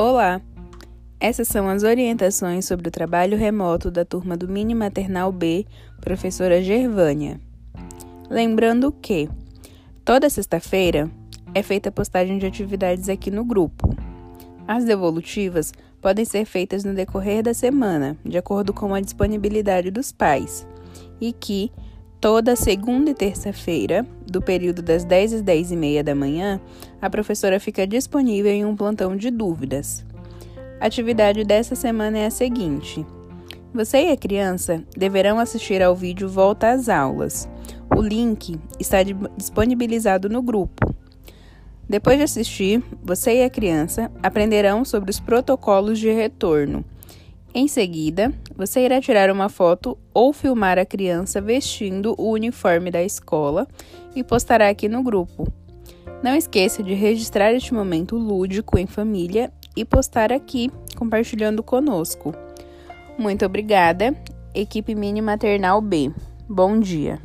Olá! Essas são as orientações sobre o trabalho remoto da turma do Mini Maternal B, professora Gervânia. Lembrando que toda sexta-feira é feita a postagem de atividades aqui no grupo. As devolutivas podem ser feitas no decorrer da semana, de acordo com a disponibilidade dos pais, e que Toda segunda e terça-feira, do período das 10 às 10 e meia da manhã, a professora fica disponível em um plantão de dúvidas. A atividade dessa semana é a seguinte: você e a criança deverão assistir ao vídeo Volta às Aulas. O link está disponibilizado no grupo. Depois de assistir, você e a criança aprenderão sobre os protocolos de retorno em seguida, você irá tirar uma foto ou filmar a criança vestindo o uniforme da escola e postará aqui no grupo. Não esqueça de registrar este momento lúdico em família e postar aqui, compartilhando conosco. Muito obrigada, equipe Mini Maternal B. Bom dia.